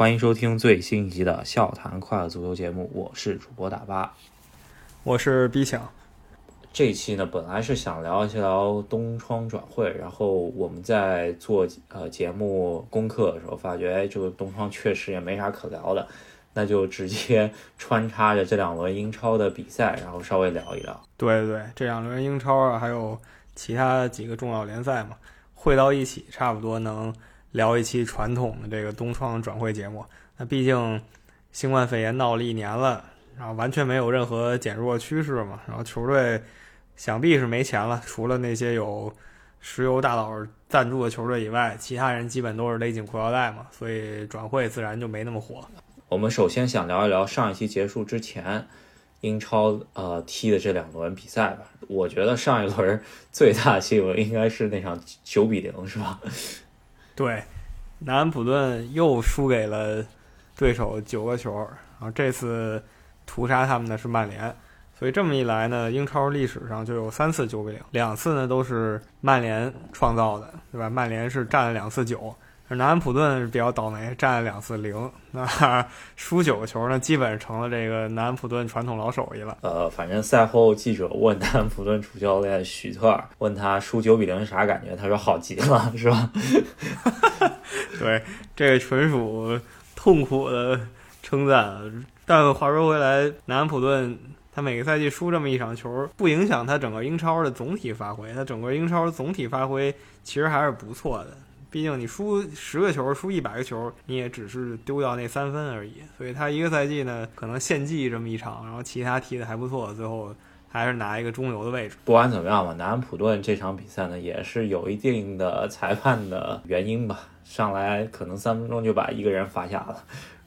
欢迎收听最新一集的《笑谈快乐足球》节目，我是主播大巴，我是 B 强。这一期呢，本来是想聊一聊东窗转会，然后我们在做呃节目功课的时候，发觉哎，这个东窗确实也没啥可聊的，那就直接穿插着这两轮英超的比赛，然后稍微聊一聊。对对对，这两轮英超啊，还有其他几个重要联赛嘛，汇到一起，差不多能。聊一期传统的这个东窗转会节目，那毕竟新冠肺炎闹了一年了，然后完全没有任何减弱趋势嘛，然后球队想必是没钱了，除了那些有石油大佬赞助的球队以外，其他人基本都是勒紧裤腰带嘛，所以转会自然就没那么火。我们首先想聊一聊上一期结束之前英超呃踢的这两轮比赛吧，我觉得上一轮最大的新闻应该是那场九比零，是吧？对，南安普顿又输给了对手九个球，然后这次屠杀他们的是曼联，所以这么一来呢，英超历史上就有三次九比零，两次呢都是曼联创造的，对吧？曼联是占了两次九。南安普顿比较倒霉，占了两次零，那输九个球呢，基本成了这个南安普顿传统老手艺了。呃，反正赛后记者问南安普顿主教练许特尔，问他输九比零是啥感觉，他说好极了，是吧？对，这个纯属痛苦的称赞。但话说回来，南安普顿他每个赛季输这么一场球，不影响他整个英超的总体发挥，他整个英超总体发挥其实还是不错的。毕竟你输十个球，输一百个球，你也只是丢掉那三分而已。所以他一个赛季呢，可能献祭这么一场，然后其他踢的还不错，最后还是拿一个中游的位置。不管怎么样吧，南安普顿这场比赛呢，也是有一定的裁判的原因吧。上来可能三分钟就把一个人罚下了，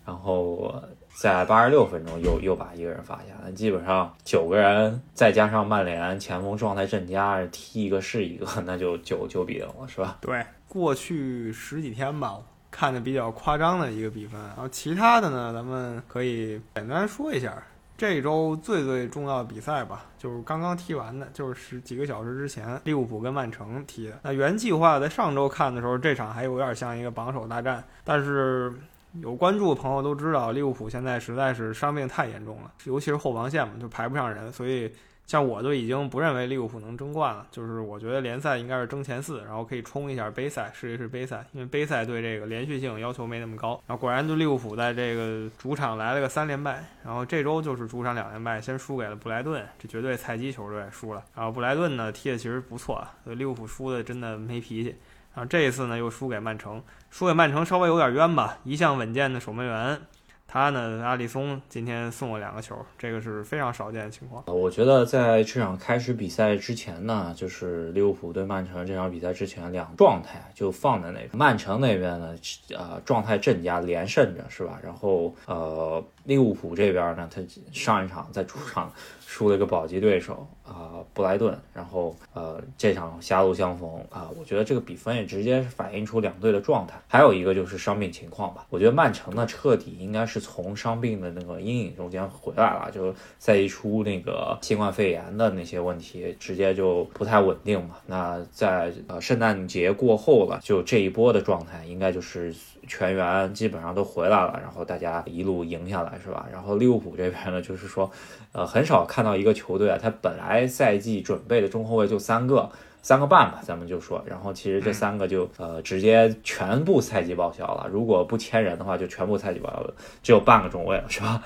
然后在八十六分钟又又把一个人罚下，基本上九个人再加上曼联前锋状态正佳，踢一个是一个，那就九九比零了，是吧？对。过去十几天吧，看的比较夸张的一个比分。然后其他的呢，咱们可以简单说一下。这周最最重要的比赛吧，就是刚刚踢完的，就是十几个小时之前，利物浦跟曼城踢的。那原计划在上周看的时候，这场还有点像一个榜首大战。但是有关注的朋友都知道，利物浦现在实在是伤病太严重了，尤其是后防线嘛，就排不上人，所以。像我就已经不认为利物浦能争冠了，就是我觉得联赛应该是争前四，然后可以冲一下杯赛，试一试杯赛，因为杯赛对这个连续性要求没那么高。然后果然，就利物浦在这个主场来了个三连败，然后这周就是主场两连败，先输给了布莱顿，这绝对菜鸡球队输了。然后布莱顿呢踢的其实不错，所以利物浦输的真的没脾气。然后这一次呢又输给曼城，输给曼城稍微有点冤吧，一向稳健的守门员。他呢？阿里松今天送了两个球，这个是非常少见的情况。我觉得在这场开始比赛之前呢，就是利物浦对曼城这场比赛之前，两状态就放在那边。曼城那边呢，呃，状态正佳，连胜着，是吧？然后，呃，利物浦这边呢，他上一场在主场。输了一个保级对手啊，布莱顿，然后呃这场狭路相逢啊，我觉得这个比分也直接反映出两队的状态。还有一个就是伤病情况吧，我觉得曼城呢彻底应该是从伤病的那个阴影中间回来了，就赛季初那个新冠肺炎的那些问题直接就不太稳定嘛。那在呃圣诞节过后了，就这一波的状态应该就是。全员基本上都回来了，然后大家一路赢下来，是吧？然后利物浦这边呢，就是说，呃，很少看到一个球队啊，他本来赛季准备的中后卫就三个，三个半吧，咱们就说，然后其实这三个就呃直接全部赛季报销了，如果不签人的话，就全部赛季报销了，只有半个中卫了，是吧？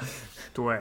对，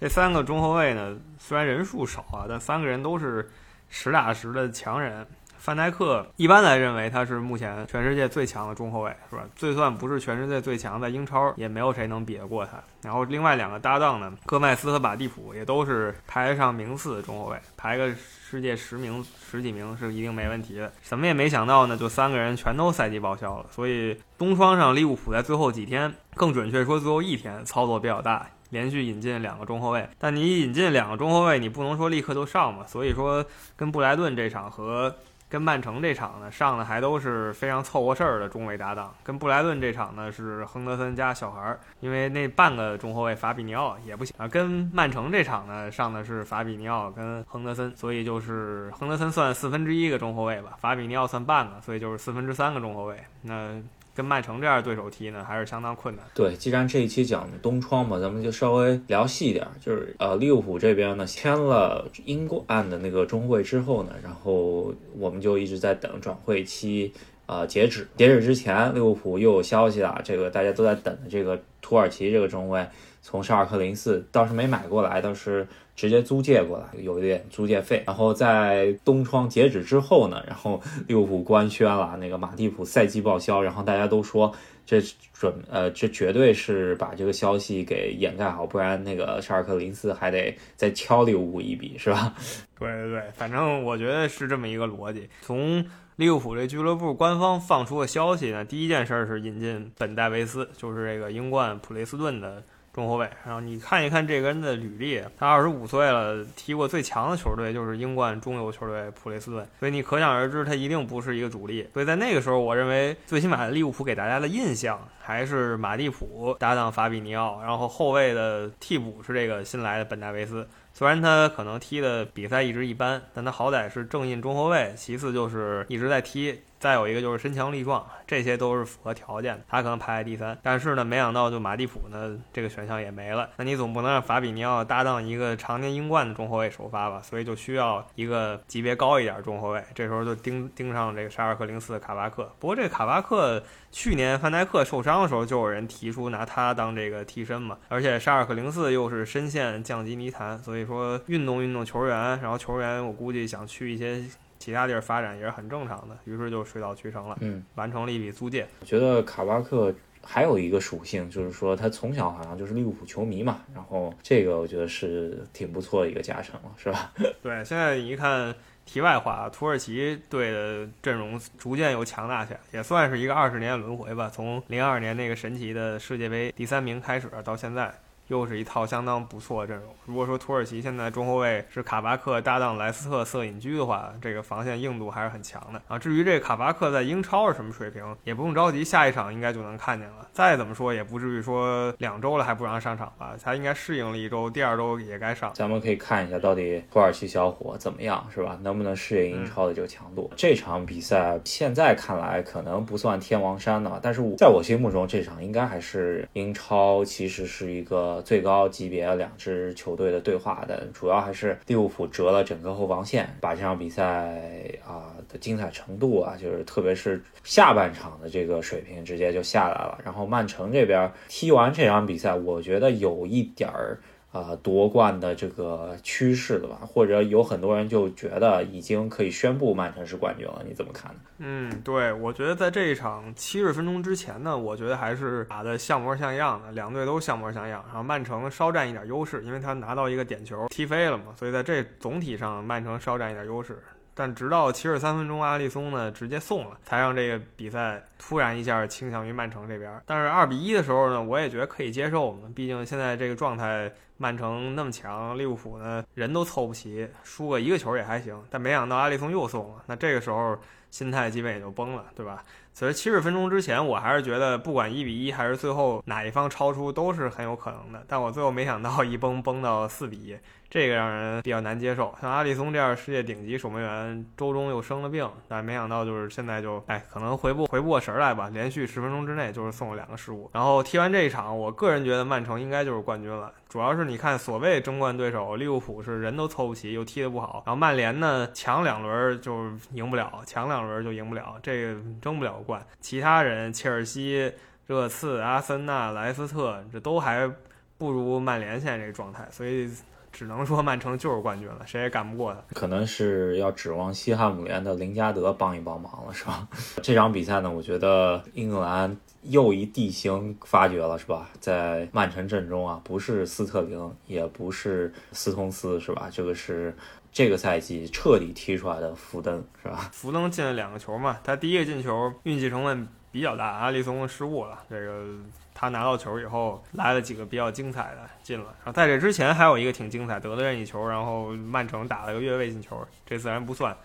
这三个中后卫呢，虽然人数少啊，但三个人都是实打实的强人。范戴克一般来认为他是目前全世界最强的中后卫，是吧？就算不是全世界最强，在英超也没有谁能比得过他。然后另外两个搭档呢，戈麦斯和马蒂普也都是排得上名次的中后卫，排个世界十名、十几名是一定没问题的。怎么也没想到呢，就三个人全都赛季报销了。所以东窗上利物浦在最后几天，更准确说最后一天操作比较大，连续引进两个中后卫。但你引进两个中后卫，你不能说立刻就上嘛。所以说跟布莱顿这场和跟曼城这场呢，上的还都是非常凑合事儿的中卫搭档。跟布莱顿这场呢是亨德森加小孩儿，因为那半个中后卫法比尼奥也不行啊。跟曼城这场呢上的是法比尼奥跟亨德森，所以就是亨德森算四分之一个中后卫吧，法比尼奥算半个，所以就是四分之三个中后卫。那。跟曼城这样对手踢呢，还是相当困难。对，既然这一期讲东窗嘛，咱们就稍微聊细一点，就是呃，利物浦这边呢签了英冠的那个中后卫之后呢，然后我们就一直在等转会期呃截止，截止之前，利物浦又有消息了，这个大家都在等的这个土耳其这个中卫从沙尔克零四倒是没买过来，倒是。直接租借过来，有一点租借费。然后在冬窗截止之后呢，然后 利物浦官宣了那个马蒂普赛季报销，然后大家都说这准呃这绝对是把这个消息给掩盖好，不然那个沙尔克零四还得再敲利物浦一笔，是吧？对对对，反正我觉得是这么一个逻辑。从利物浦这俱乐部官方放出的消息呢，第一件事是引进本戴维斯，就是这个英冠普雷斯顿的。中后卫，然后你看一看这个人的履历，他二十五岁了，踢过最强的球队就是英冠中游球队普雷斯顿，所以你可想而知，他一定不是一个主力。所以在那个时候，我认为最起码利物浦给大家的印象还是马蒂普搭档法比尼奥，然后后卫的替补是这个新来的本戴维斯。虽然他可能踢的比赛一直一般，但他好歹是正印中后卫，其次就是一直在踢。再有一个就是身强力壮，这些都是符合条件的，他可能排在第三。但是呢，没想到就马蒂普呢，这个选项也没了。那你总不能让法比尼奥搭档一个常年英冠的中后卫首发吧？所以就需要一个级别高一点中后卫。这时候就盯盯上这个沙尔克零四的卡巴克。不过这卡巴克去年范戴克受伤的时候，就有人提出拿他当这个替身嘛。而且沙尔克零四又是深陷降级泥潭，所以说运动运动球员，然后球员我估计想去一些。其他地儿发展也是很正常的，于是就水到渠成了，嗯，完成了一笔租借。我觉得卡巴克还有一个属性，就是说他从小好像就是利物浦球迷嘛，然后这个我觉得是挺不错的一个加成了，是吧？对，现在一看，题外话，土耳其队的阵容逐渐又强大起来，也算是一个二十年轮回吧，从零二年那个神奇的世界杯第三名开始到现在。又是一套相当不错的阵容。如果说土耳其现在中后卫是卡巴克搭档莱斯特瑟隐居的话，这个防线硬度还是很强的啊。至于这个卡巴克在英超是什么水平，也不用着急，下一场应该就能看见了。再怎么说也不至于说两周了还不让上场吧？他应该适应了一周，第二周也该上。咱们可以看一下到底土耳其小伙怎么样，是吧？能不能适应英超的这个强度？这场比赛现在看来可能不算天王山的，但是在我心目中，这场应该还是英超其实是一个。最高级别两支球队的对话的，主要还是利物浦折了整个后防线，把这场比赛啊的精彩程度啊，就是特别是下半场的这个水平直接就下来了。然后曼城这边踢完这场比赛，我觉得有一点儿。啊，夺冠的这个趋势了吧？或者有很多人就觉得已经可以宣布曼城是冠军了，你怎么看呢？嗯，对，我觉得在这一场七十分钟之前呢，我觉得还是打的像模像样的，两队都像模像样。然后曼城稍占一点优势，因为他拿到一个点球踢飞了嘛，所以在这总体上曼城稍占一点优势。但直到七十三分钟，阿利松呢直接送了，才让这个比赛突然一下倾向于曼城这边。但是二比一的时候呢，我也觉得可以接受嘛，毕竟现在这个状态，曼城那么强，利物浦呢人都凑不齐，输个一个球也还行。但没想到阿里松又送了，那这个时候心态基本也就崩了，对吧？所以七十分钟之前，我还是觉得不管一比一还是最后哪一方超出，都是很有可能的。但我最后没想到一崩崩到四比一。这个让人比较难接受，像阿里松这样世界顶级守门员，周中又生了病，但没想到就是现在就哎，可能回不回不过神来吧，连续十分钟之内就是送了两个失误。然后踢完这一场，我个人觉得曼城应该就是冠军了，主要是你看所谓争冠对手利物浦是人都凑不齐，又踢得不好，然后曼联呢强两轮就赢不了，强两轮就赢不了，这个争不了冠。其他人切尔西、热刺、阿森纳、莱斯特这都还不如曼联现在这个状态，所以。只能说曼城就是冠军了，谁也干不过他。可能是要指望西汉姆联的林加德帮一帮忙了，是吧？这场比赛呢，我觉得英格兰又一地形发掘了，是吧？在曼城阵中啊，不是斯特林，也不是斯通斯，是吧？这个是这个赛季彻底踢出来的福登，是吧？福登进了两个球嘛，他第一个进球运气成分比较大，阿里松失误了，这个。他拿到球以后来了几个比较精彩的进了，然后在这之前还有一个挺精彩得的任意球，然后曼城打了个越位进球，这自然不算。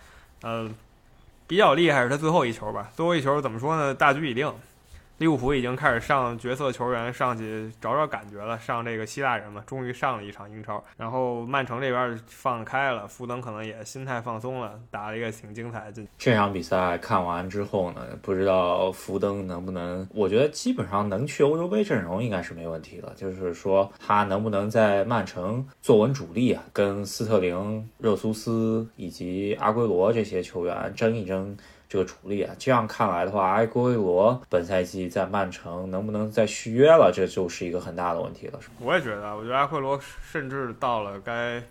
呃，比较厉害是他最后一球吧，最后一球怎么说呢？大局已定，利物浦已经开始上角色球员上去找找感觉了，上这个希腊人嘛，终于上了一场英超。然后曼城这边放开了，福登可能也心态放松了，打了一个挺精彩的。这场比赛看完之后呢，不知道福登能不能，我觉得基本上能去欧洲杯阵容应该是没问题的。就是说他能不能在曼城坐稳主力啊，跟斯特林、热苏斯以及阿圭罗这些球员争一争。这个主力啊，这样看来的话，埃圭罗本赛季在曼城能不能再续约了，这就是一个很大的问题了，是吗？我也觉得，我觉得埃圭罗甚至到了该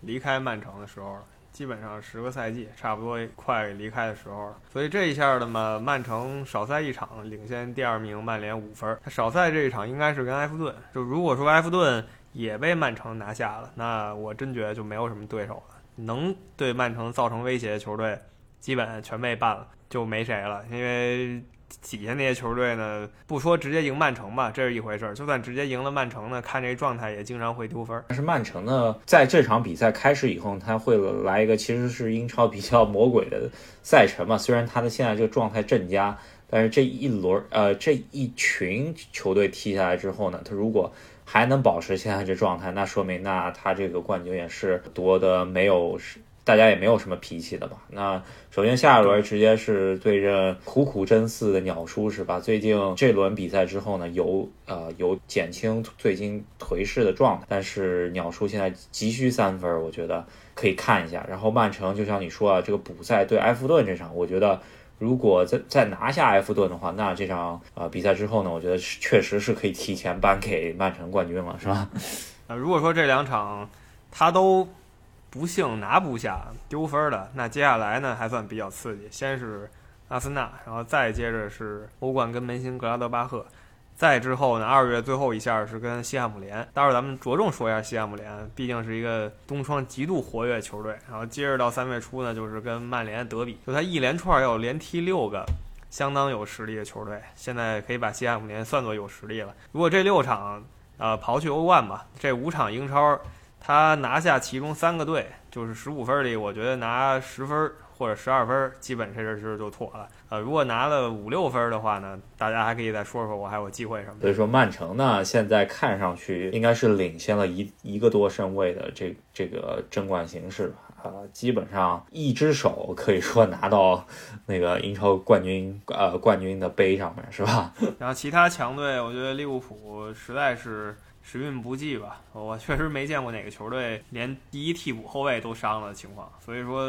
离开曼城的时候了，基本上十个赛季差不多快离开的时候了。所以这一下的嘛，曼城少赛一场，领先第二名曼联五分。他少赛这一场应该是跟埃弗顿。就如果说埃弗顿也被曼城拿下了，那我真觉得就没有什么对手了，能对曼城造成威胁的球队。基本全被办了，就没谁了。因为底下那些球队呢，不说直接赢曼城吧，这是一回事儿。就算直接赢了曼城呢，看这状态也经常会丢分。但是曼城呢，在这场比赛开始以后，他会来一个其实是英超比较魔鬼的赛程嘛。虽然他的现在这个状态正佳，但是这一轮呃这一群球队踢下来之后呢，他如果还能保持现在这状态，那说明那他这个冠军也是夺的没有。大家也没有什么脾气的吧？那首先下一轮直接是对阵苦苦争四的鸟叔，是吧？最近这轮比赛之后呢，有呃有减轻最近颓势的状态，但是鸟叔现在急需三分，我觉得可以看一下。然后曼城就像你说啊，这个补赛对埃弗顿这场，我觉得如果再再拿下埃弗顿的话，那这场呃比赛之后呢，我觉得确实是可以提前颁给曼城冠军了，是吧？呃，如果说这两场他都。不幸拿不下丢分的，那接下来呢还算比较刺激。先是阿森纳，然后再接着是欧冠跟门兴格拉德巴赫，再之后呢二月最后一下是跟西汉姆联。待会儿咱们着重说一下西汉姆联，毕竟是一个东窗极度活跃球队。然后接着到三月初呢就是跟曼联德比，就他一连串要连踢六个相当有实力的球队，现在可以把西汉姆联算作有实力了。如果这六场呃刨去欧冠吧，这五场英超。他拿下其中三个队，就是十五分里，我觉得拿十分或者十二分，基本这事儿就妥了。呃，如果拿了五六分的话呢，大家还可以再说说我还有机会什么。所以说，曼城呢，现在看上去应该是领先了一一个多身位的这这个争冠形势吧。啊，基本上一只手可以说拿到那个英超冠军呃冠军的杯上面，是吧？然后其他强队，我觉得利物浦实在是。时运不济吧，我确实没见过哪个球队连第一替补后卫都伤了的情况，所以说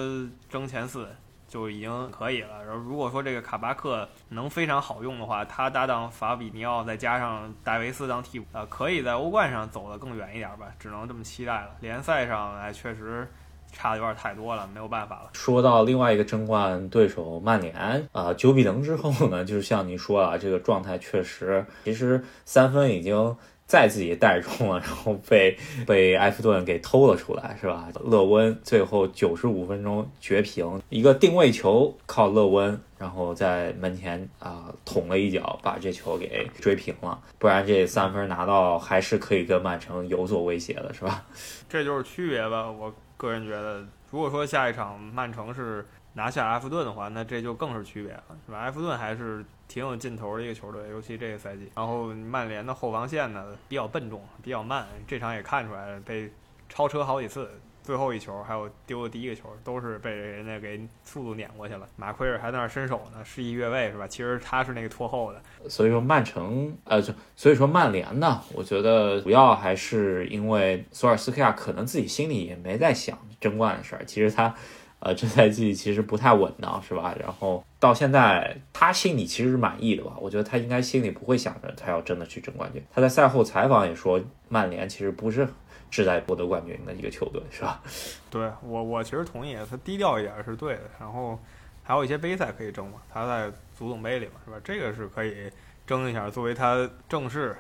争前四就已经可以了。然后如果说这个卡巴克能非常好用的话，他搭档法比尼奥再加上戴维斯当替补，呃，可以在欧冠上走得更远一点吧，只能这么期待了。联赛上哎，确实差的有点太多了，没有办法了。说到另外一个争冠对手曼联啊，九比零之后呢，就是像你说啊，这个状态确实，其实三分已经。再自己带中了，然后被被埃弗顿给偷了出来，是吧？勒温最后九十五分钟绝平，一个定位球靠勒温，然后在门前啊捅了一脚，把这球给追平了。不然这三分拿到还是可以跟曼城有所威胁的，是吧？这就是区别吧。我个人觉得，如果说下一场曼城是拿下埃弗顿的话，那这就更是区别了，是吧？埃弗顿还是。挺有劲头的一个球队，尤其这个赛季。然后曼联的后防线呢比较笨重，比较慢。这场也看出来了，被超车好几次。最后一球还有丢的第一个球，都是被人家给速度撵过去了。马奎尔还在那儿伸手呢，示意越位是吧？其实他是那个拖后的。所以说曼城，呃，就所以说曼联呢，我觉得主要还是因为索尔斯克亚可能自己心里也没在想争冠的事儿。其实他。呃，这赛季其实不太稳当，是吧？然后到现在，他心里其实是满意的吧？我觉得他应该心里不会想着他要真的去争冠军。他在赛后采访也说，曼联其实不是志在夺得冠军的一个球队，是吧？对我，我其实同意，他低调一点是对的。然后还有一些杯赛可以争嘛，他在足总杯里嘛，是吧？这个是可以争一下，作为他正式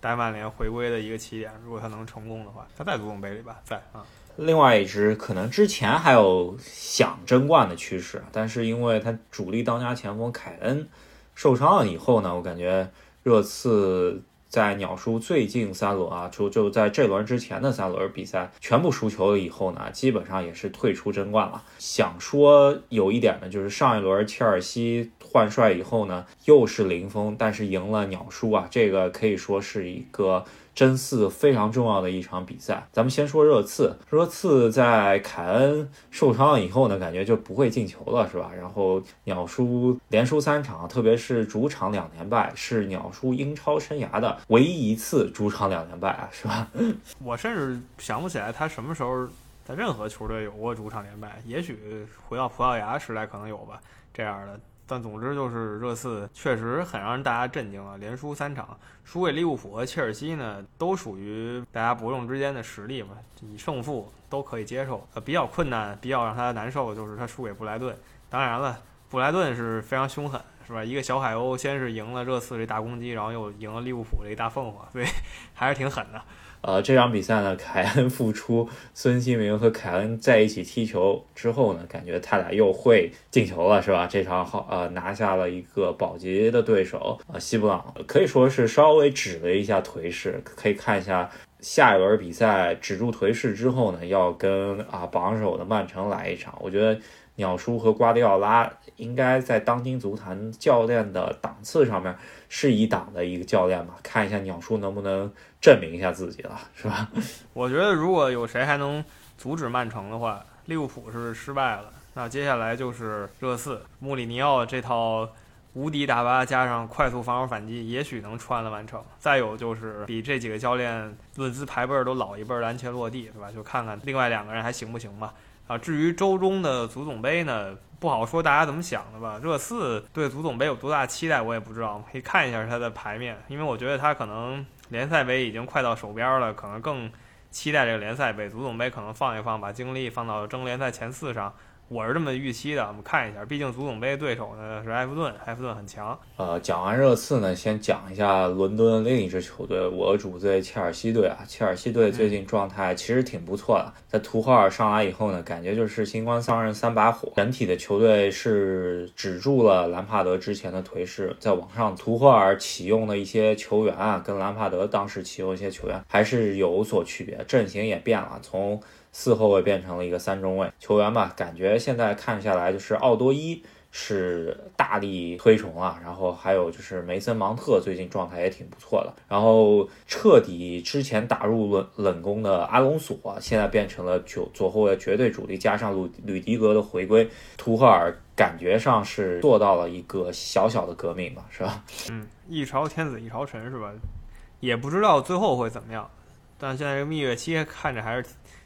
带曼联回归的一个起点。如果他能成功的话，他在足总杯里吧，在啊。另外一支可能之前还有想争冠的趋势，但是因为他主力当家前锋凯恩受伤了以后呢，我感觉热刺在鸟叔最近三轮啊，就就在这轮之前的三轮比赛全部输球了以后呢，基本上也是退出争冠了。想说有一点呢，就是上一轮切尔西换帅以后呢，又是零封，但是赢了鸟叔啊，这个可以说是一个。真四非常重要的一场比赛，咱们先说热刺。热刺在凯恩受伤了以后呢，感觉就不会进球了，是吧？然后鸟叔连输三场，特别是主场两连败，是鸟叔英超生涯的唯一一次主场两连败啊，是吧？我甚至想不起来他什么时候在任何球队有过主场连败，也许回到葡萄牙时代可能有吧，这样的。但总之就是热刺确实很让人大家震惊了，连输三场，输给利物浦和切尔西呢，都属于大家伯仲之间的实力嘛，以胜负都可以接受。呃，比较困难、比较让他难受的就是他输给布莱顿。当然了，布莱顿是非常凶狠，是吧？一个小海鸥先是赢了热刺这大攻击，然后又赢了利物浦这大凤凰，所以 还是挺狠的。呃，这场比赛呢，凯恩复出，孙兴民和凯恩在一起踢球之后呢，感觉他俩又会进球了，是吧？这场好，呃，拿下了一个保级的对手，呃，西布朗可以说是稍微止了一下颓势。可以看一下下一轮比赛止住颓势之后呢，要跟啊榜首的曼城来一场。我觉得鸟叔和瓜迪奥拉应该在当今足坛教练的档次上面是一档的一个教练吧？看一下鸟叔能不能。证明一下自己了，是吧？我觉得如果有谁还能阻止曼城的话，利物浦是失败了。那接下来就是热刺，穆里尼奥这套无敌大巴加上快速防守反击，也许能穿了曼城。再有就是比这几个教练论资排辈都老一辈的安切洛蒂，是吧？就看看另外两个人还行不行吧。啊，至于周中的足总杯呢，不好说大家怎么想的吧。热刺对足总杯有多大期待，我也不知道。可以看一下它的牌面，因为我觉得它可能。联赛杯已经快到手边了，可能更期待这个联赛杯。足总杯可能放一放，把精力放到争联赛前四上。我是这么预期的，我们看一下，毕竟足总杯对手呢是埃弗顿，埃弗顿很强。呃，讲完热刺呢，先讲一下伦敦另一支球队，我主队切尔西队啊。切尔西队最近状态其实挺不错的，在图赫尔上来以后呢，感觉就是新官上任三把火，整体的球队是止住了兰帕德之前的颓势，在往上。图赫尔启用的一些球员啊，跟兰帕德当时启用一些球员还是有所区别，阵型也变了，从。四后卫变成了一个三中卫球员吧，感觉现在看下来就是奥多伊是大力推崇啊，然后还有就是梅森芒特最近状态也挺不错的，然后彻底之前打入冷冷宫的阿隆索现在变成了左左后卫绝对主力，加上鲁吕迪格的回归，图赫尔感觉上是做到了一个小小的革命吧，是吧？嗯，一朝天子一朝臣是吧？也不知道最后会怎么样，但现在这个蜜月期看着还是。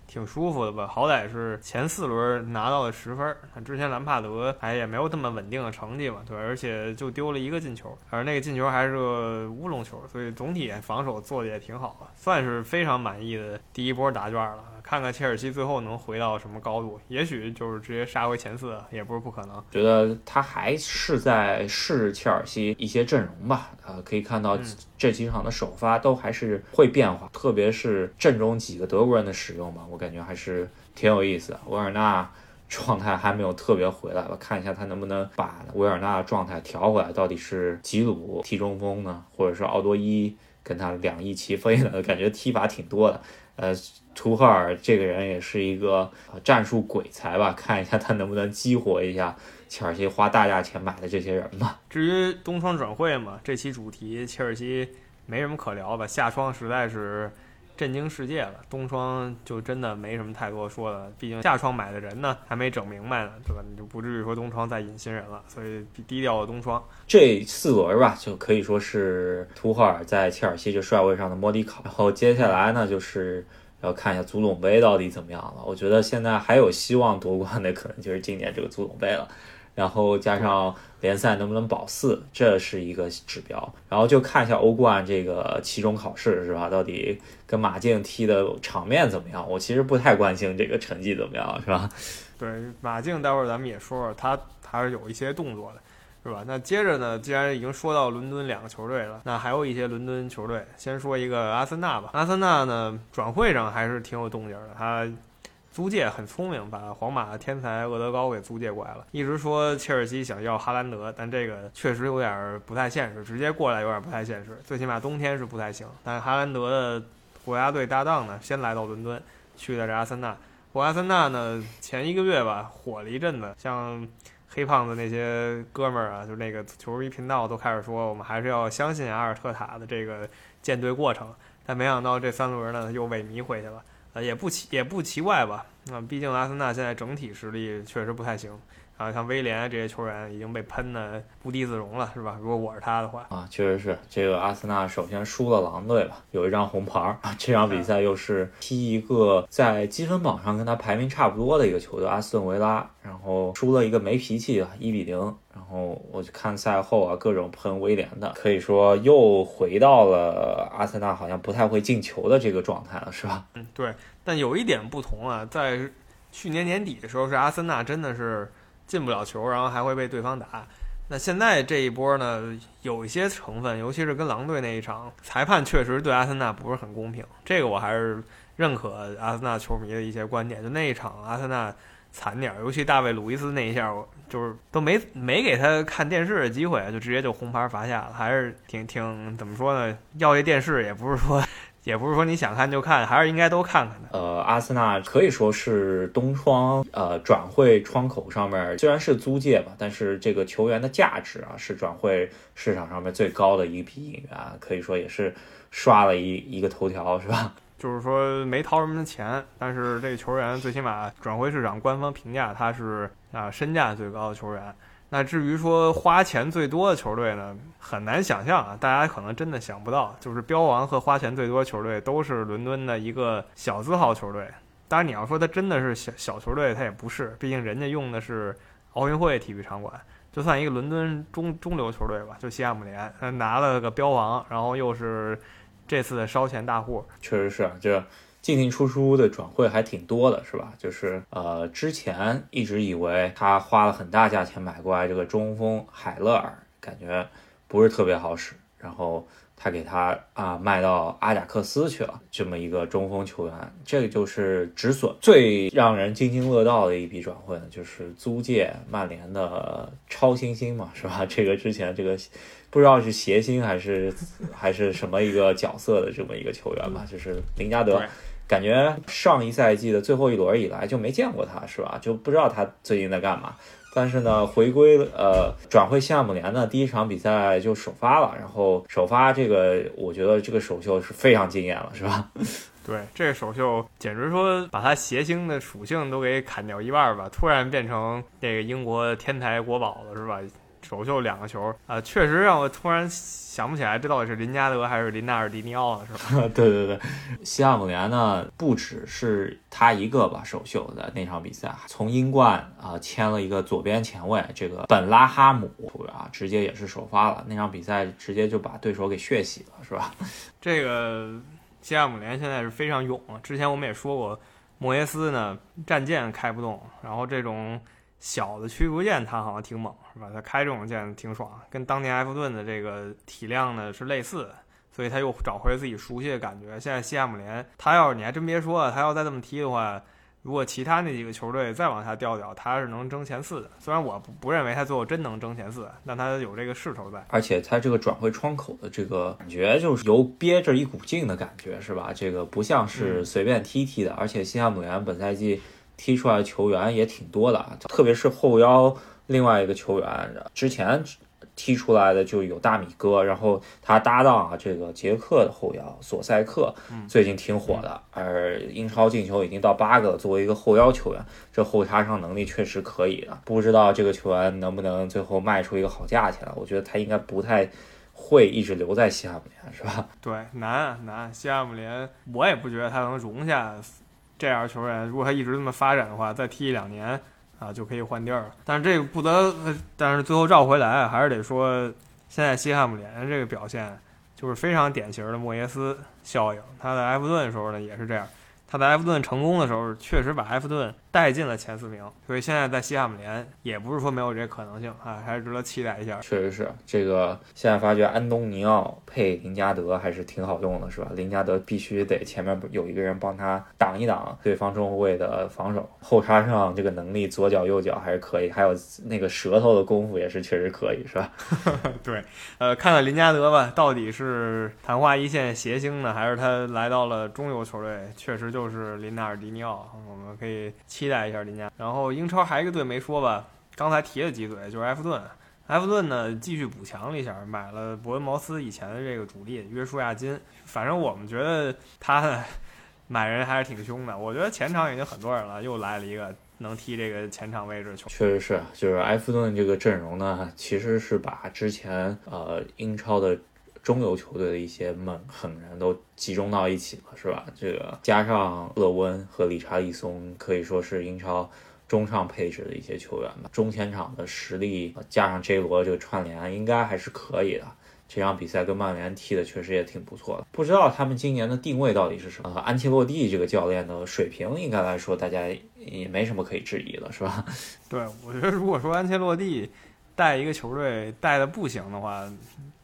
挺舒服的吧，好歹是前四轮拿到了十分。之前兰帕德哎也没有这么稳定的成绩嘛，对，而且就丢了一个进球，而那个进球还是个乌龙球，所以总体防守做的也挺好，算是非常满意的第一波答卷了。看看切尔西最后能回到什么高度，也许就是直接杀回前四，也不是不可能。觉得他还是在试切尔西一些阵容吧，呃，可以看到这几场的首发都还是会变化，特别是阵中几个德国人的使用吧，我感觉还是挺有意思的。维尔纳 状态还没有特别回来，吧看一下他能不能把维尔纳的状态调回来，到底是吉鲁踢中锋呢，或者是奥多伊跟他两翼齐飞呢？感觉踢法挺多的，呃。图赫尔这个人也是一个战术鬼才吧？看一下他能不能激活一下切尔西花大价钱买的这些人吧。至于冬窗转会嘛，这期主题切尔西没什么可聊吧，夏窗实在是震惊世界了，东窗就真的没什么太多说的。毕竟夏窗买的人呢还没整明白呢，对吧？你就不至于说东窗再引新人了，所以低调的东窗。这四轮吧，就可以说是图赫尔在切尔西这帅位上的摸底考。然后接下来呢，就是。要看一下足总杯到底怎么样了。我觉得现在还有希望夺冠的，可能就是今年这个足总杯了。然后加上联赛能不能保四，这是一个指标。然后就看一下欧冠这个期中考试是吧？到底跟马竞踢的场面怎么样？我其实不太关心这个成绩怎么样，是吧？对，马竞待会儿咱们也说说，他还是有一些动作的。是吧？那接着呢？既然已经说到伦敦两个球队了，那还有一些伦敦球队。先说一个阿森纳吧。阿森纳呢，转会上还是挺有动静的。他租借很聪明，把皇马的天才厄德高给租借过来了。一直说切尔西想要哈兰德，但这个确实有点不太现实，直接过来有点不太现实。最起码冬天是不太行。但哈兰德的国家队搭档呢，先来到伦敦，去的是阿森纳。博阿森纳呢，前一个月吧火了一阵子，像黑胖子那些哥们儿啊，就那个球迷频道都开始说，我们还是要相信阿尔特塔的这个建队过程。但没想到这三轮呢又萎靡回去了，也不奇也不奇怪吧？那毕竟阿森纳现在整体实力确实不太行。啊，像威廉这些球员已经被喷的不地自容了，是吧？如果我是他的话，啊，确实是这个阿森纳首先输了狼队吧，有一张红牌儿。这场比赛又是踢一个在积分榜上跟他排名差不多的一个球队阿斯顿维拉，然后输了一个没脾气的一比零。然后我就看赛后啊，各种喷威廉的，可以说又回到了阿森纳好像不太会进球的这个状态了，是吧？嗯，对。但有一点不同啊，在去年年底的时候，是阿森纳真的是。进不了球，然后还会被对方打。那现在这一波呢，有一些成分，尤其是跟狼队那一场，裁判确实对阿森纳不是很公平。这个我还是认可阿森纳球迷的一些观点。就那一场，阿森纳惨点，尤其大卫·鲁伊斯那一下，就是都没没给他看电视的机会，就直接就红牌罚下了，还是挺挺怎么说呢？要这电视也不是说。也不是说你想看就看，还是应该都看看的。呃，阿森纳可以说是东窗呃转会窗口上面虽然是租借吧，但是这个球员的价值啊是转会市场上面最高的一批引援，可以说也是刷了一一个头条，是吧？就是说没掏什么钱，但是这个球员最起码转会市场官方评价他是啊身价最高的球员。那至于说花钱最多的球队呢，很难想象啊，大家可能真的想不到，就是标王和花钱最多球队都是伦敦的一个小字号球队。当然，你要说他真的是小小球队，他也不是，毕竟人家用的是奥运会体育场馆，就算一个伦敦中中流球队吧，就西汉姆联，拿了个标王，然后又是这次的烧钱大户，确实是啊这。进进出出的转会还挺多的，是吧？就是呃，之前一直以为他花了很大价钱买过来这个中锋海勒尔，感觉不是特别好使，然后他给他啊卖到阿贾克斯去了，这么一个中锋球员，这个就是止损。最让人津津乐道的一笔转会呢，就是租借曼联的超新星嘛，是吧？这个之前这个不知道是谐星还是还是什么一个角色的这么一个球员吧，就是林加德。感觉上一赛季的最后一轮以来就没见过他，是吧？就不知道他最近在干嘛。但是呢，回归呃转会西汉姆联呢，第一场比赛就首发了，然后首发这个，我觉得这个首秀是非常惊艳了，是吧？对，这个首秀简直说把他谐星的属性都给砍掉一半吧，突然变成这个英国天才国宝了，是吧？首秀两个球啊，确实让我突然想不起来，这到底是林加德还是林纳尔迪尼奥了，是吧？对对对，西汉姆联呢，不只是他一个吧，首秀的那场比赛，从英冠啊签了一个左边前卫，这个本拉哈姆啊，直接也是首发了。那场比赛直接就把对手给血洗了，是吧？这个西汉姆联现在是非常勇了。之前我们也说过，莫耶斯呢战舰开不动，然后这种。小的驱逐舰，他好像挺猛，是吧？他开这种舰挺爽，跟当年埃弗顿的这个体量呢是类似的，所以他又找回了自己熟悉的感觉。现在西汉姆联，他要是你还真别说，他要再这么踢的话，如果其他那几个球队再往下掉掉，他是能争前四的。虽然我不不认为他最后真能争前四，但他有这个势头在。而且他这个转会窗口的这个感觉，就是由憋着一股劲的感觉，是吧？这个不像是随便踢踢的。而且西汉姆联本赛季。踢出来的球员也挺多的，特别是后腰，另外一个球员之前踢出来的就有大米哥，然后他搭档啊，这个捷克的后腰索塞克，最近挺火的，而英超进球已经到八个了。作为一个后腰球员，这后插上能力确实可以的。不知道这个球员能不能最后卖出一个好价钱？我觉得他应该不太会一直留在西汉姆联，是吧？对，难难，西汉姆联我也不觉得他能容下。这样球员，如果他一直这么发展的话，再踢一两年啊，就可以换地儿。但是这个不得，但是最后绕回来，还是得说，现在西汉姆联这个表现就是非常典型的莫耶斯效应。他在埃弗顿的时候呢，也是这样。他在埃弗顿成功的时候，确实把埃弗顿带进了前四名，所以现在在西汉姆联也不是说没有这可能性啊，还是值得期待一下。确实是这个，现在发觉安东尼奥配林加德还是挺好用的，是吧？林加德必须得前面有一个人帮他挡一挡对方中后卫的防守，后插上这个能力，左脚右脚还是可以，还有那个舌头的功夫也是确实可以，是吧？对，呃，看看林加德吧，到底是昙花一现谐星呢，还是他来到了中游球队，确实就。就是林纳尔迪尼奥，我们可以期待一下林家。然后英超还有一个队没说吧，刚才提了几嘴，就是埃弗顿。埃弗顿呢继续补强了一下，买了伯恩茅斯以前的这个主力约书亚金。反正我们觉得他买人还是挺凶的。我觉得前场已经很多人了，又来了一个能踢这个前场位置球。确实是，就是埃弗顿这个阵容呢，其实是把之前呃英超的。中游球队的一些猛狠人都集中到一起了，是吧？这个加上勒温和理查利松，可以说是英超中上配置的一些球员吧。中前场的实力加上 J 罗这个串联，应该还是可以的。这场比赛跟曼联踢的确实也挺不错的。不知道他们今年的定位到底是什么？安切洛蒂这个教练的水平，应该来说大家也没什么可以质疑的，是吧？对，我觉得如果说安切洛蒂带一个球队带的不行的话。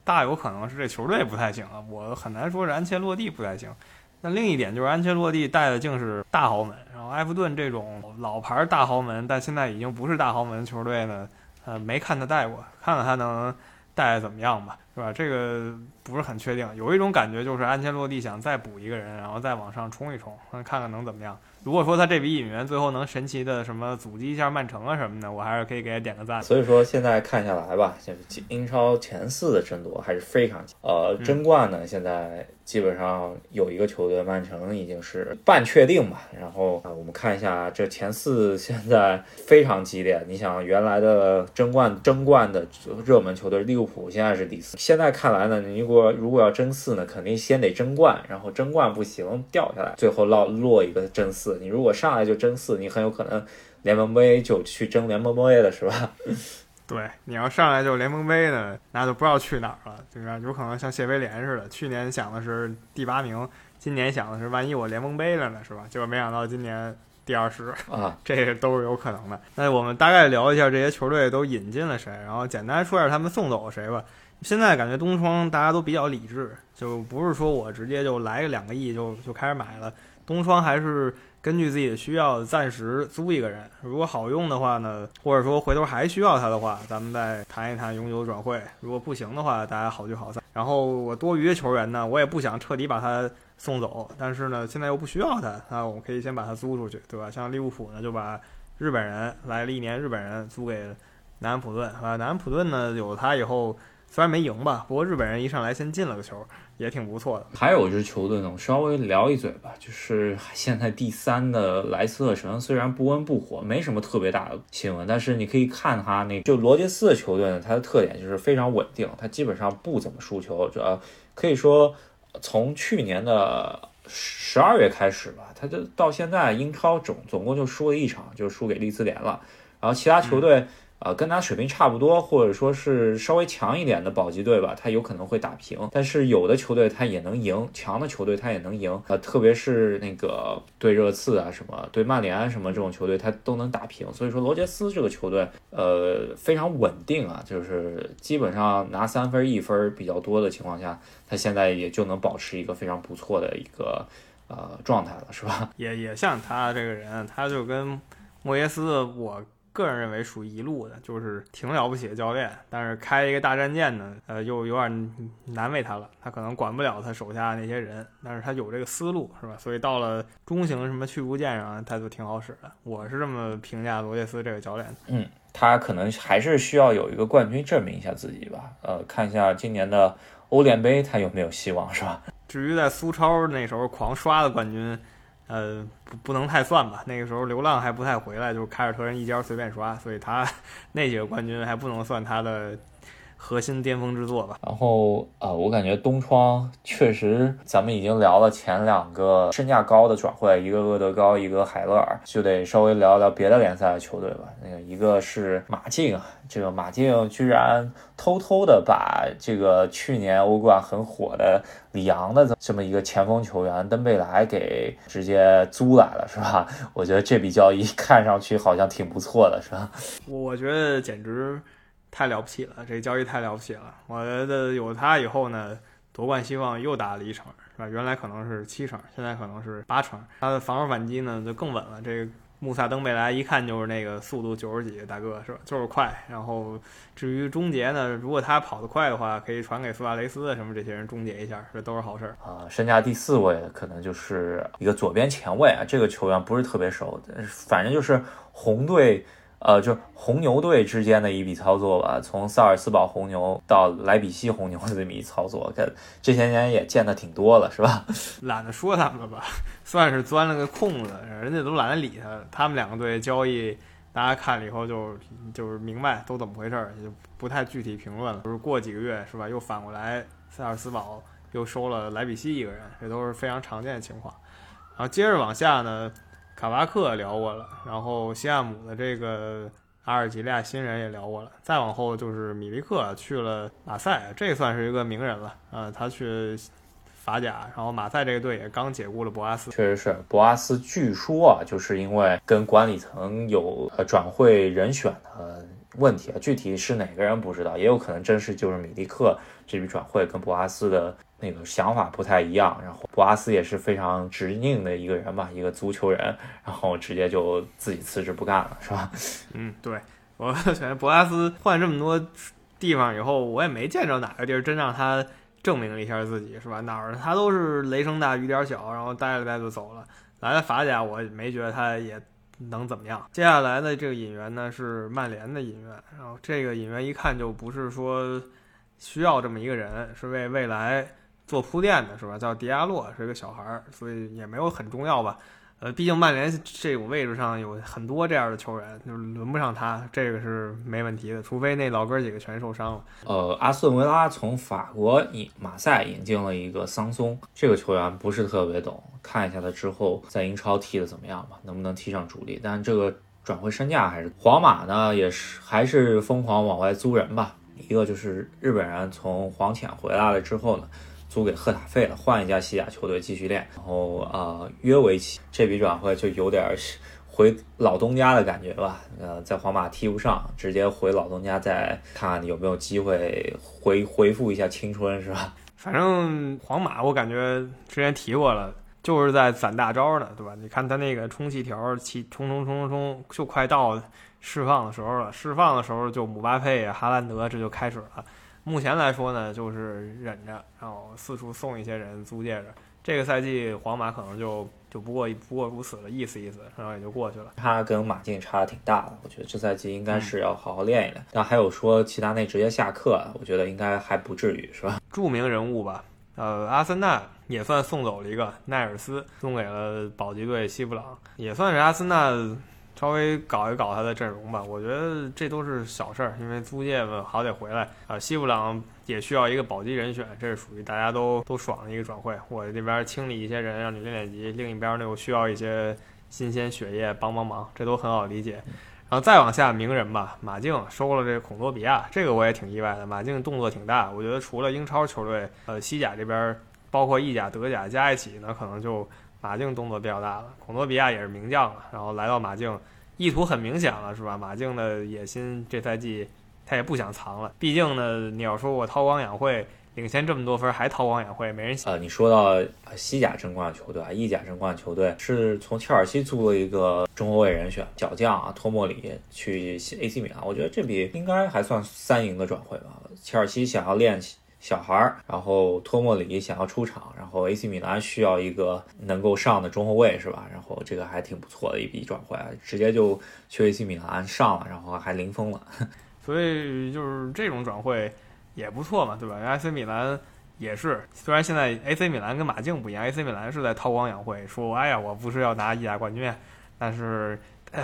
大有可能是这球队不太行啊，我很难说是安切洛蒂不太行。那另一点就是安切洛蒂带的竟是大豪门，然后埃弗顿这种老牌大豪门，但现在已经不是大豪门球队呢，呃，没看他带过，看看他能带的怎么样吧，是吧？这个不是很确定。有一种感觉就是安切洛蒂想再补一个人，然后再往上冲一冲，看看能怎么样。如果说他这笔引援最后能神奇的什么阻击一下曼城啊什么的，我还是可以给他点个赞。所以说现在看下来吧，就是英超前四的争夺还是非常呃争冠呢，现在。基本上有一个球队，曼城已经是半确定吧。然后啊，我们看一下这前四现在非常激烈。你想，原来的争冠争冠的热门球队利物浦现在是第四。现在看来呢，你如果如果要争四呢，肯定先得争冠，然后争冠不行掉下来，最后落落一个争四。你如果上来就争四，你很有可能联盟杯就去争联盟杯了，是吧？对，你要上来就联盟杯呢，那就不知道去哪儿了，对吧？有可能像谢威廉似的，去年想的是第八名，今年想的是万一我联盟杯了呢，是吧？结果没想到今年第二十啊，这都是有可能的。那我们大概聊一下这些球队都引进了谁，然后简单说一下他们送走了谁吧。现在感觉东窗大家都比较理智，就不是说我直接就来个两个亿就就开始买了，东窗还是。根据自己的需要，暂时租一个人。如果好用的话呢，或者说回头还需要他的话，咱们再谈一谈永久转会。如果不行的话，大家好聚好散。然后我多余的球员呢，我也不想彻底把他送走，但是呢，现在又不需要他，那我们可以先把他租出去，对吧？像利物浦呢，就把日本人来了一年日本人租给南安普顿啊。南安普顿呢，有他以后虽然没赢吧，不过日本人一上来先进了个球。也挺不错的。还有一支球队呢，我稍微聊一嘴吧，就是现在第三的莱斯特城，虽然不温不火，没什么特别大的新闻，但是你可以看他那就罗杰斯的球队呢，它的特点就是非常稳定，它基本上不怎么输球，主要可以说从去年的十二月开始吧，他就到现在英超总总共就输了一场，就输给利兹联了，然后其他球队。呃，跟他水平差不多，或者说是稍微强一点的保级队吧，他有可能会打平。但是有的球队他也能赢，强的球队他也能赢。呃，特别是那个对热刺啊，什么对曼联啊，什么这种球队他都能打平。所以说罗杰斯这个球队，呃，非常稳定啊，就是基本上拿三分一分比较多的情况下，他现在也就能保持一个非常不错的一个呃状态了，是吧？也也像他这个人，他就跟莫耶斯我。个人认为属于一路的，就是挺了不起的教练，但是开一个大战舰呢，呃，又有点难为他了。他可能管不了他手下那些人，但是他有这个思路，是吧？所以到了中型什么驱逐舰上，他就挺好使的。我是这么评价罗杰斯这个教练。嗯，他可能还是需要有一个冠军证明一下自己吧。呃，看一下今年的欧联杯他有没有希望，是吧？至于在苏超那时候狂刷的冠军。呃，不不能太算吧。那个时候流浪还不太回来，就是凯尔特人一家随便刷，所以他 那几个冠军还不能算他的核心巅峰之作吧。然后啊，我感觉东窗确实，咱们已经聊了前两个身价高的转会，一个厄德高，一个海勒尔，就得稍微聊聊别的联赛的球队吧。那个一个是马竞啊，这个马竞居然偷偷的把这个去年欧冠很火的里昂的这么一个前锋球员登贝莱给直接租来了，是吧？我觉得这笔交易 看上去好像挺不错的，是吧？我觉得简直。太了不起了，这个交易太了不起了。我觉得有他以后呢，夺冠希望又大了一成，是吧？原来可能是七成，现在可能是八成。他的防守反击呢就更稳了。这个穆萨登贝莱一看就是那个速度九十几大哥，是吧？就是快。然后至于终结呢，如果他跑得快的话，可以传给苏亚雷斯什么这些人终结一下，这都是好事儿啊。身价第四位可能就是一个左边前卫啊，这个球员不是特别熟，反正就是红队。呃，就是红牛队之间的一笔操作吧，从萨尔斯堡红牛到莱比锡红牛的这么一操作，看这些年也见的挺多了，是吧？懒得说他们了吧，算是钻了个空子，人家都懒得理他。他们两个队交易，大家看了以后就就是明白都怎么回事儿，就不太具体评论了。就是过几个月是吧，又反过来萨尔斯堡又收了莱比锡一个人，这都是非常常见的情况。然后接着往下呢。卡巴克聊过了，然后西亚姆的这个阿尔及利亚新人也聊过了，再往后就是米利克去了马赛，这算是一个名人了啊，他去法甲，然后马赛这个队也刚解雇了博阿斯，确实是博阿斯，据说啊，就是因为跟管理层有呃转会人选的问题啊，具体是哪个人不知道，也有可能真是就是米利克这笔转会跟博阿斯的。那个想法不太一样，然后博阿斯也是非常执拗的一个人吧，一个足球人，然后直接就自己辞职不干了，是吧？嗯，对，我 感觉博阿斯换这么多地方以后，我也没见着哪个地儿真让他证明了一下自己，是吧？哪儿他都是雷声大雨点小，然后待了待就走了。来了法甲，我没觉得他也能怎么样。接下来的这个引援呢是曼联的引援，然后这个引援一看就不是说需要这么一个人，是为未来。做铺垫的是吧？叫迪亚洛是一个小孩儿，所以也没有很重要吧。呃，毕竟曼联这个位置上有很多这样的球员，就是轮不上他，这个是没问题的。除非那老哥几个全受伤了。呃，阿斯顿维拉从法国引马赛引进了一个桑松，这个球员不是特别懂，看一下他之后在英超踢的怎么样吧，能不能踢上主力？但这个转会身价还是皇马呢，也是还是疯狂往外租人吧。一个就是日本人从黄潜回来了之后呢。租给赫塔费了，换一家西甲球队继续练。然后啊，约维奇这笔转会就有点回老东家的感觉吧。呃，在皇马踢不上，直接回老东家，再看看有没有机会回回复一下青春，是吧？反正皇马我感觉之前提过了，就是在攒大招呢，对吧？你看他那个充气条，气冲冲冲冲冲，就快到释放的时候了。释放的时候就姆巴佩、哈兰德，这就开始了。目前来说呢，就是忍着，然后四处送一些人租借着。这个赛季皇马可能就就不过不过如此了，意思意思，然后也就过去了。他跟马竞差的挺大的，我觉得这赛季应该是要好好练一练。但还有说齐达内直接下课，我觉得应该还不至于，是吧？著名人物吧，呃，阿森纳也算送走了一个奈尔斯，送给了保级队西布朗，也算是阿森纳。稍微搞一搞他的阵容吧，我觉得这都是小事儿，因为租借嘛好得回来啊。西布朗也需要一个保级人选，这是属于大家都都爽的一个转会。我这边清理一些人让你练练级，另一边呢又需要一些新鲜血液帮帮忙，这都很好理解。然后再往下名人吧，马竞收了这孔多比亚，这个我也挺意外的。马竞动作挺大，我觉得除了英超球队，呃，西甲这边包括意甲、德甲加一起呢，可能就。马竞动作比较大了，孔多比亚也是名将了，然后来到马竞，意图很明显了，是吧？马竞的野心这赛季他也不想藏了，毕竟呢，你要说我韬光养晦，领先这么多分还韬光养晦，没人。呃，你说到西甲争冠球队啊，意甲争冠球队是从切尔西租了一个中后卫人选，小将啊，托莫里去 AC 米兰，我觉得这笔应该还算三赢的转会吧。切尔西想要练起。小孩儿，然后托莫里想要出场，然后 AC 米兰需要一个能够上的中后卫，是吧？然后这个还挺不错的一笔转会，直接就去 AC 米兰上了，然后还零封了。所以就是这种转会也不错嘛，对吧？AC 米兰也是，虽然现在 AC 米兰跟马竞不一样，AC 米兰是在韬光养晦，说哎呀，我不是要拿意甲冠军，但是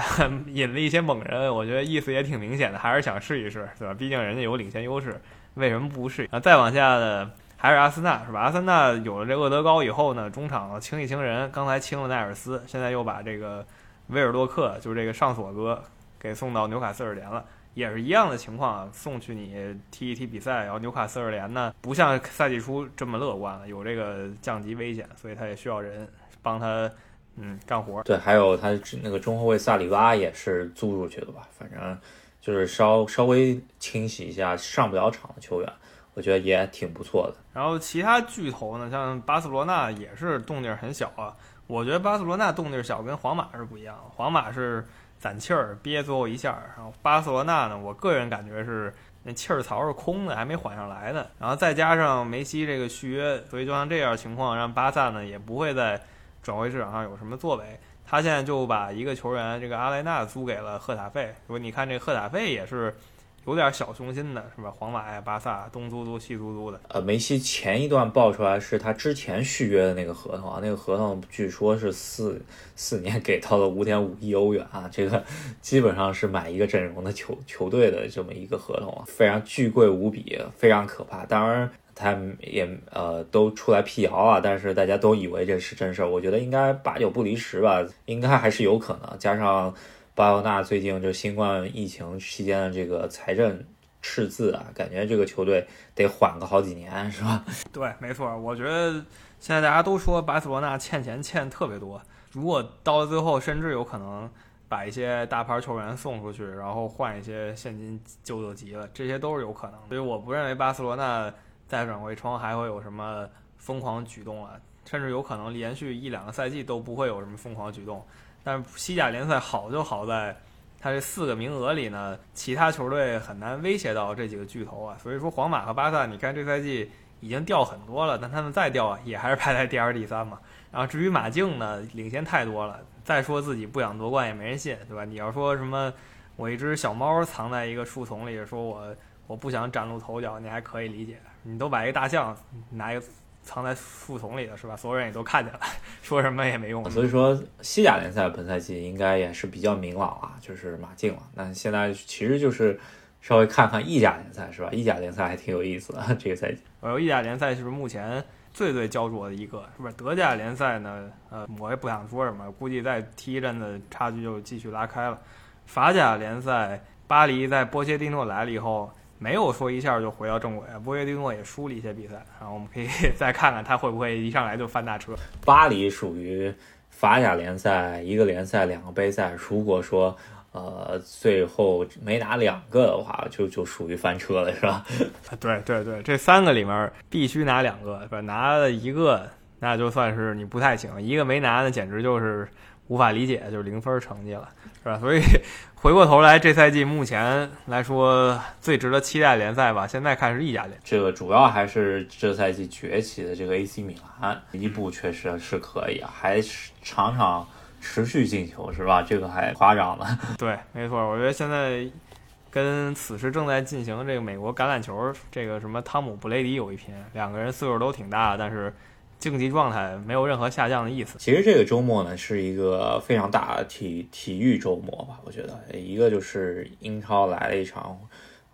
引了一些猛人，我觉得意思也挺明显的，还是想试一试，对吧？毕竟人家有领先优势。为什么不适应？啊，再往下的还是阿森纳是吧？阿森纳有了这厄德高以后呢，中场清一清人，刚才清了奈尔斯，现在又把这个威尔洛克，就是这个上索哥给送到纽卡斯尔联了。也是一样的情况，送去你踢一踢比赛，然后纽卡斯尔联呢，不像赛季初这么乐观了，有这个降级危险，所以他也需要人帮他，嗯，干活。对，还有他那个中后卫萨里巴也是租出去的吧？反正就是稍稍微清洗一下上不了场的球员，我觉得也挺不错的。然后其他巨头呢，像巴塞罗那也是动静很小啊。我觉得巴塞罗那动静小跟皇马是不一样，皇马是。攒气儿憋最后一下，然后巴塞罗那呢？我个人感觉是那气儿槽是空的，还没缓上来呢。然后再加上梅西这个续约，所以就像这样情况，让巴萨呢也不会在转会市场上有什么作为。他现在就把一个球员这个阿莱纳租给了赫塔费。说你看这赫塔费也是。有点小雄心的是吧？皇马呀、巴萨东租租西租租的。呃，梅西前一段爆出来是他之前续约的那个合同啊，那个合同据说是四四年给到了五点五亿欧元啊，这个 基本上是买一个阵容的球球队的这么一个合同啊，非常巨贵无比，非常可怕。当然他也呃都出来辟谣了，但是大家都以为这是真事儿，我觉得应该八九不离十吧，应该还是有可能，加上。巴塞罗那最近就新冠疫情期间的这个财政赤字啊，感觉这个球队得缓个好几年，是吧？对，没错。我觉得现在大家都说巴塞罗那欠钱欠特别多，如果到了最后，甚至有可能把一些大牌球员送出去，然后换一些现金救救急了，这些都是有可能。所以我不认为巴塞罗那再转会窗还会有什么疯狂举动啊，甚至有可能连续一两个赛季都不会有什么疯狂举动。但是西甲联赛好就好在，它这四个名额里呢，其他球队很难威胁到这几个巨头啊。所以说，皇马和巴萨，你看这赛季已经掉很多了，但他们再掉啊，也还是排在第二、第三嘛。然后至于马竞呢，领先太多了，再说自己不想夺冠也没人信，对吧？你要说什么，我一只小猫藏在一个树丛里，说我我不想崭露头角，你还可以理解。你都把一个大象拿一个。藏在树丛里的是吧？所有人也都看见了，说什么也没用。所以说，西甲联赛本赛季应该也是比较明朗啊，就是马竞了。那现在其实就是稍微看看意甲联赛是吧？意甲联赛还挺有意思的 这个赛季。呃，意甲联赛就是目前最最焦灼的一个，是不是？德甲联赛呢？呃，我也不想说什么，估计再踢一阵子，差距就继续拉开了。法甲联赛，巴黎在波切蒂诺来了以后。没有说一下就回到正轨，波约蒂诺也输了一些比赛，然后我们可以 再看看他会不会一上来就翻大车。巴黎属于法甲联赛一个联赛两个杯赛，如果说呃最后没拿两个的话，就就属于翻车了，是吧？对对对，这三个里面必须拿两个，是吧？拿了一个那就算是你不太行，一个没拿那简直就是无法理解，就是零分成绩了。是吧？所以回过头来，这赛季目前来说最值得期待联赛吧？现在看是意甲联。这个主要还是这赛季崛起的这个 AC 米兰，一步确实是可以啊，还是场场持续进球，是吧？这个还夸张了。对，没错，我觉得现在跟此时正在进行这个美国橄榄球这个什么汤姆布雷迪有一拼，两个人岁数都挺大，但是。竞技状态没有任何下降的意思。其实这个周末呢是一个非常大的体体育周末吧，我觉得一个就是英超来了一场，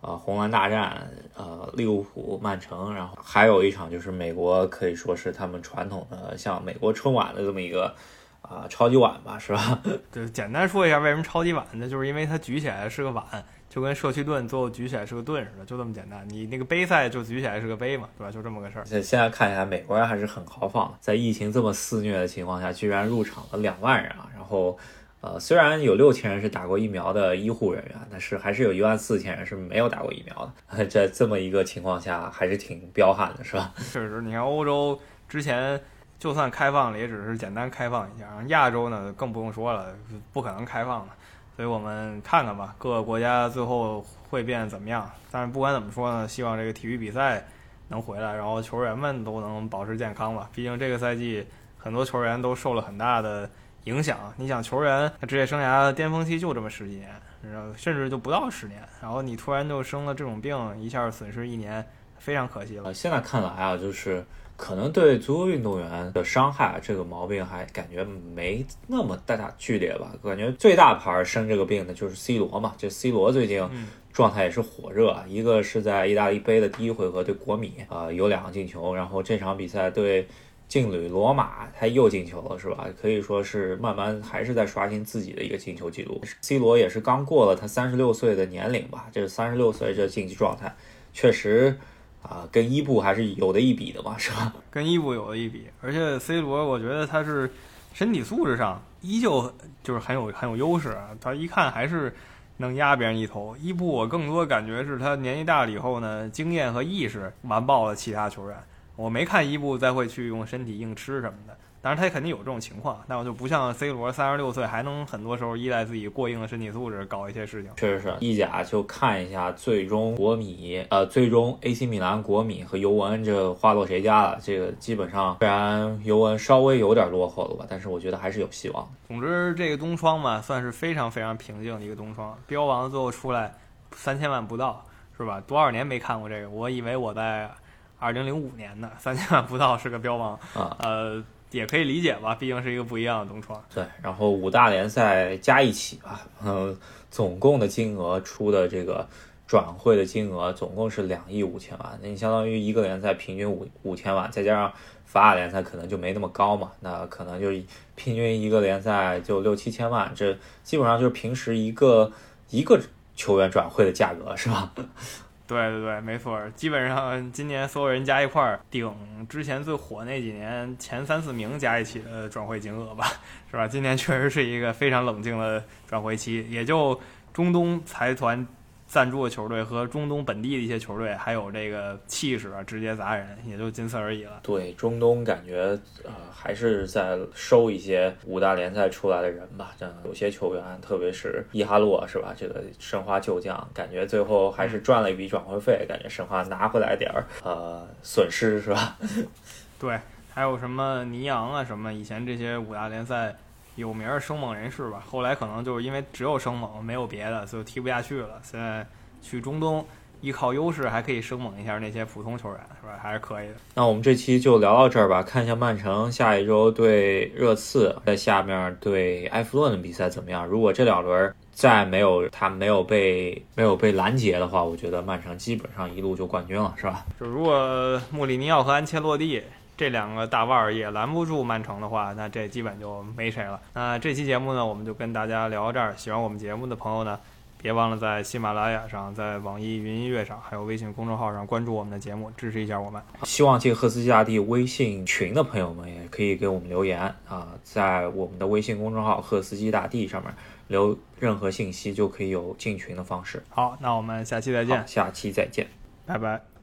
呃红蓝大战，呃利物浦曼城，然后还有一场就是美国可以说是他们传统的像美国春晚的这么一个啊超级碗吧，是吧？对，简单说一下为什么超级碗呢？就是因为它举起来是个碗。就跟社区盾最后举起来是个盾似的，就这么简单。你那个杯赛就举起来是个杯嘛，对吧？就这么个事儿。现现在看起来，美国人还是很豪放的，在疫情这么肆虐的情况下，居然入场了两万人啊！然后，呃，虽然有六千人是打过疫苗的医护人员，但是还是有一万四千人是没有打过疫苗的。在这么一个情况下，还是挺彪悍的，是吧？确实，你看欧洲之前就算开放了，也只是简单开放一下，亚洲呢更不用说了，不可能开放的。所以我们看看吧，各个国家最后会变怎么样？但是不管怎么说呢，希望这个体育比赛能回来，然后球员们都能保持健康吧。毕竟这个赛季很多球员都受了很大的影响。你想，球员职业生涯的巅峰期就这么十几年，然后甚至就不到十年，然后你突然就生了这种病，一下损失一年，非常可惜了。现在看来啊，就是。可能对足球运动员的伤害，这个毛病还感觉没那么大大剧烈吧？感觉最大牌生这个病的就是 C 罗嘛，就 C 罗最近状态也是火热啊。一个是在意大利杯的第一回合对国米啊、有两个进球，然后这场比赛对劲旅罗马他又进球了，是吧？可以说是慢慢还是在刷新自己的一个进球记录。C 罗也是刚过了他三十六岁的年龄吧，这三十六岁这竞技状态确实。啊，跟伊布还是有的一比的吧，是吧？跟伊布有的一比，而且 C 罗，我觉得他是身体素质上依旧就是很有很有优势。他一看还是能压别人一头。伊布，我更多感觉是他年纪大了以后呢，经验和意识完爆了其他球员。我没看伊布再会去用身体硬吃什么的。当然，他也肯定有这种情况，但我就不像 C 罗，三十六岁还能很多时候依赖自己过硬的身体素质搞一些事情。确实是，意甲就看一下最终国米，呃，最终 AC 米兰、国米和尤文这花落谁家了？这个基本上，虽然尤文稍微有点落后了吧，但是我觉得还是有希望。总之，这个冬窗嘛，算是非常非常平静的一个冬窗。标王最后出来三千万不到，是吧？多少年没看过这个？我以为我在二零零五年呢，三千万不到是个标王啊，呃。也可以理解吧，毕竟是一个不一样的东窗。对，然后五大联赛加一起吧，呃，总共的金额出的这个转会的金额总共是两亿五千万，那你相当于一个联赛平均五五千万，再加上法甲联赛可能就没那么高嘛，那可能就平均一个联赛就六七千万，这基本上就是平时一个一个球员转会的价格，是吧？对对对，没错，基本上今年所有人加一块儿顶之前最火那几年前三四名加一起的转会金额吧，是吧？今年确实是一个非常冷静的转会期，也就中东财团。赞助的球队和中东本地的一些球队，还有这个气势啊，直接砸人，也就仅此而已了。对，中东感觉呃还是在收一些五大联赛出来的人吧，这样有些球员，特别是伊哈洛是吧？这个申花旧将，感觉最后还是赚了一笔转会费，感觉申花拿回来点儿呃损失是吧？对，还有什么尼昂啊什么，以前这些五大联赛。有名儿生猛人士吧，后来可能就是因为只有生猛没有别的，所以踢不下去了。现在去中东依靠优势还可以生猛一下那些普通球员，是吧？还是可以的。那我们这期就聊到这儿吧，看一下曼城下一周对热刺，在下面对埃弗顿的比赛怎么样？如果这两轮再没有他没有被没有被拦截的话，我觉得曼城基本上一路就冠军了，是吧？就如果穆里尼奥和安切洛蒂。这两个大腕儿也拦不住曼城的话，那这基本就没谁了。那这期节目呢，我们就跟大家聊到这儿。喜欢我们节目的朋友呢，别忘了在喜马拉雅上、在网易云音乐上，还有微信公众号上关注我们的节目，支持一下我们。希望进赫斯基大帝微信群的朋友们也可以给我们留言啊，在我们的微信公众号“赫斯基大帝”上面留任何信息，就可以有进群的方式。好，那我们下期再见。下期再见，拜拜。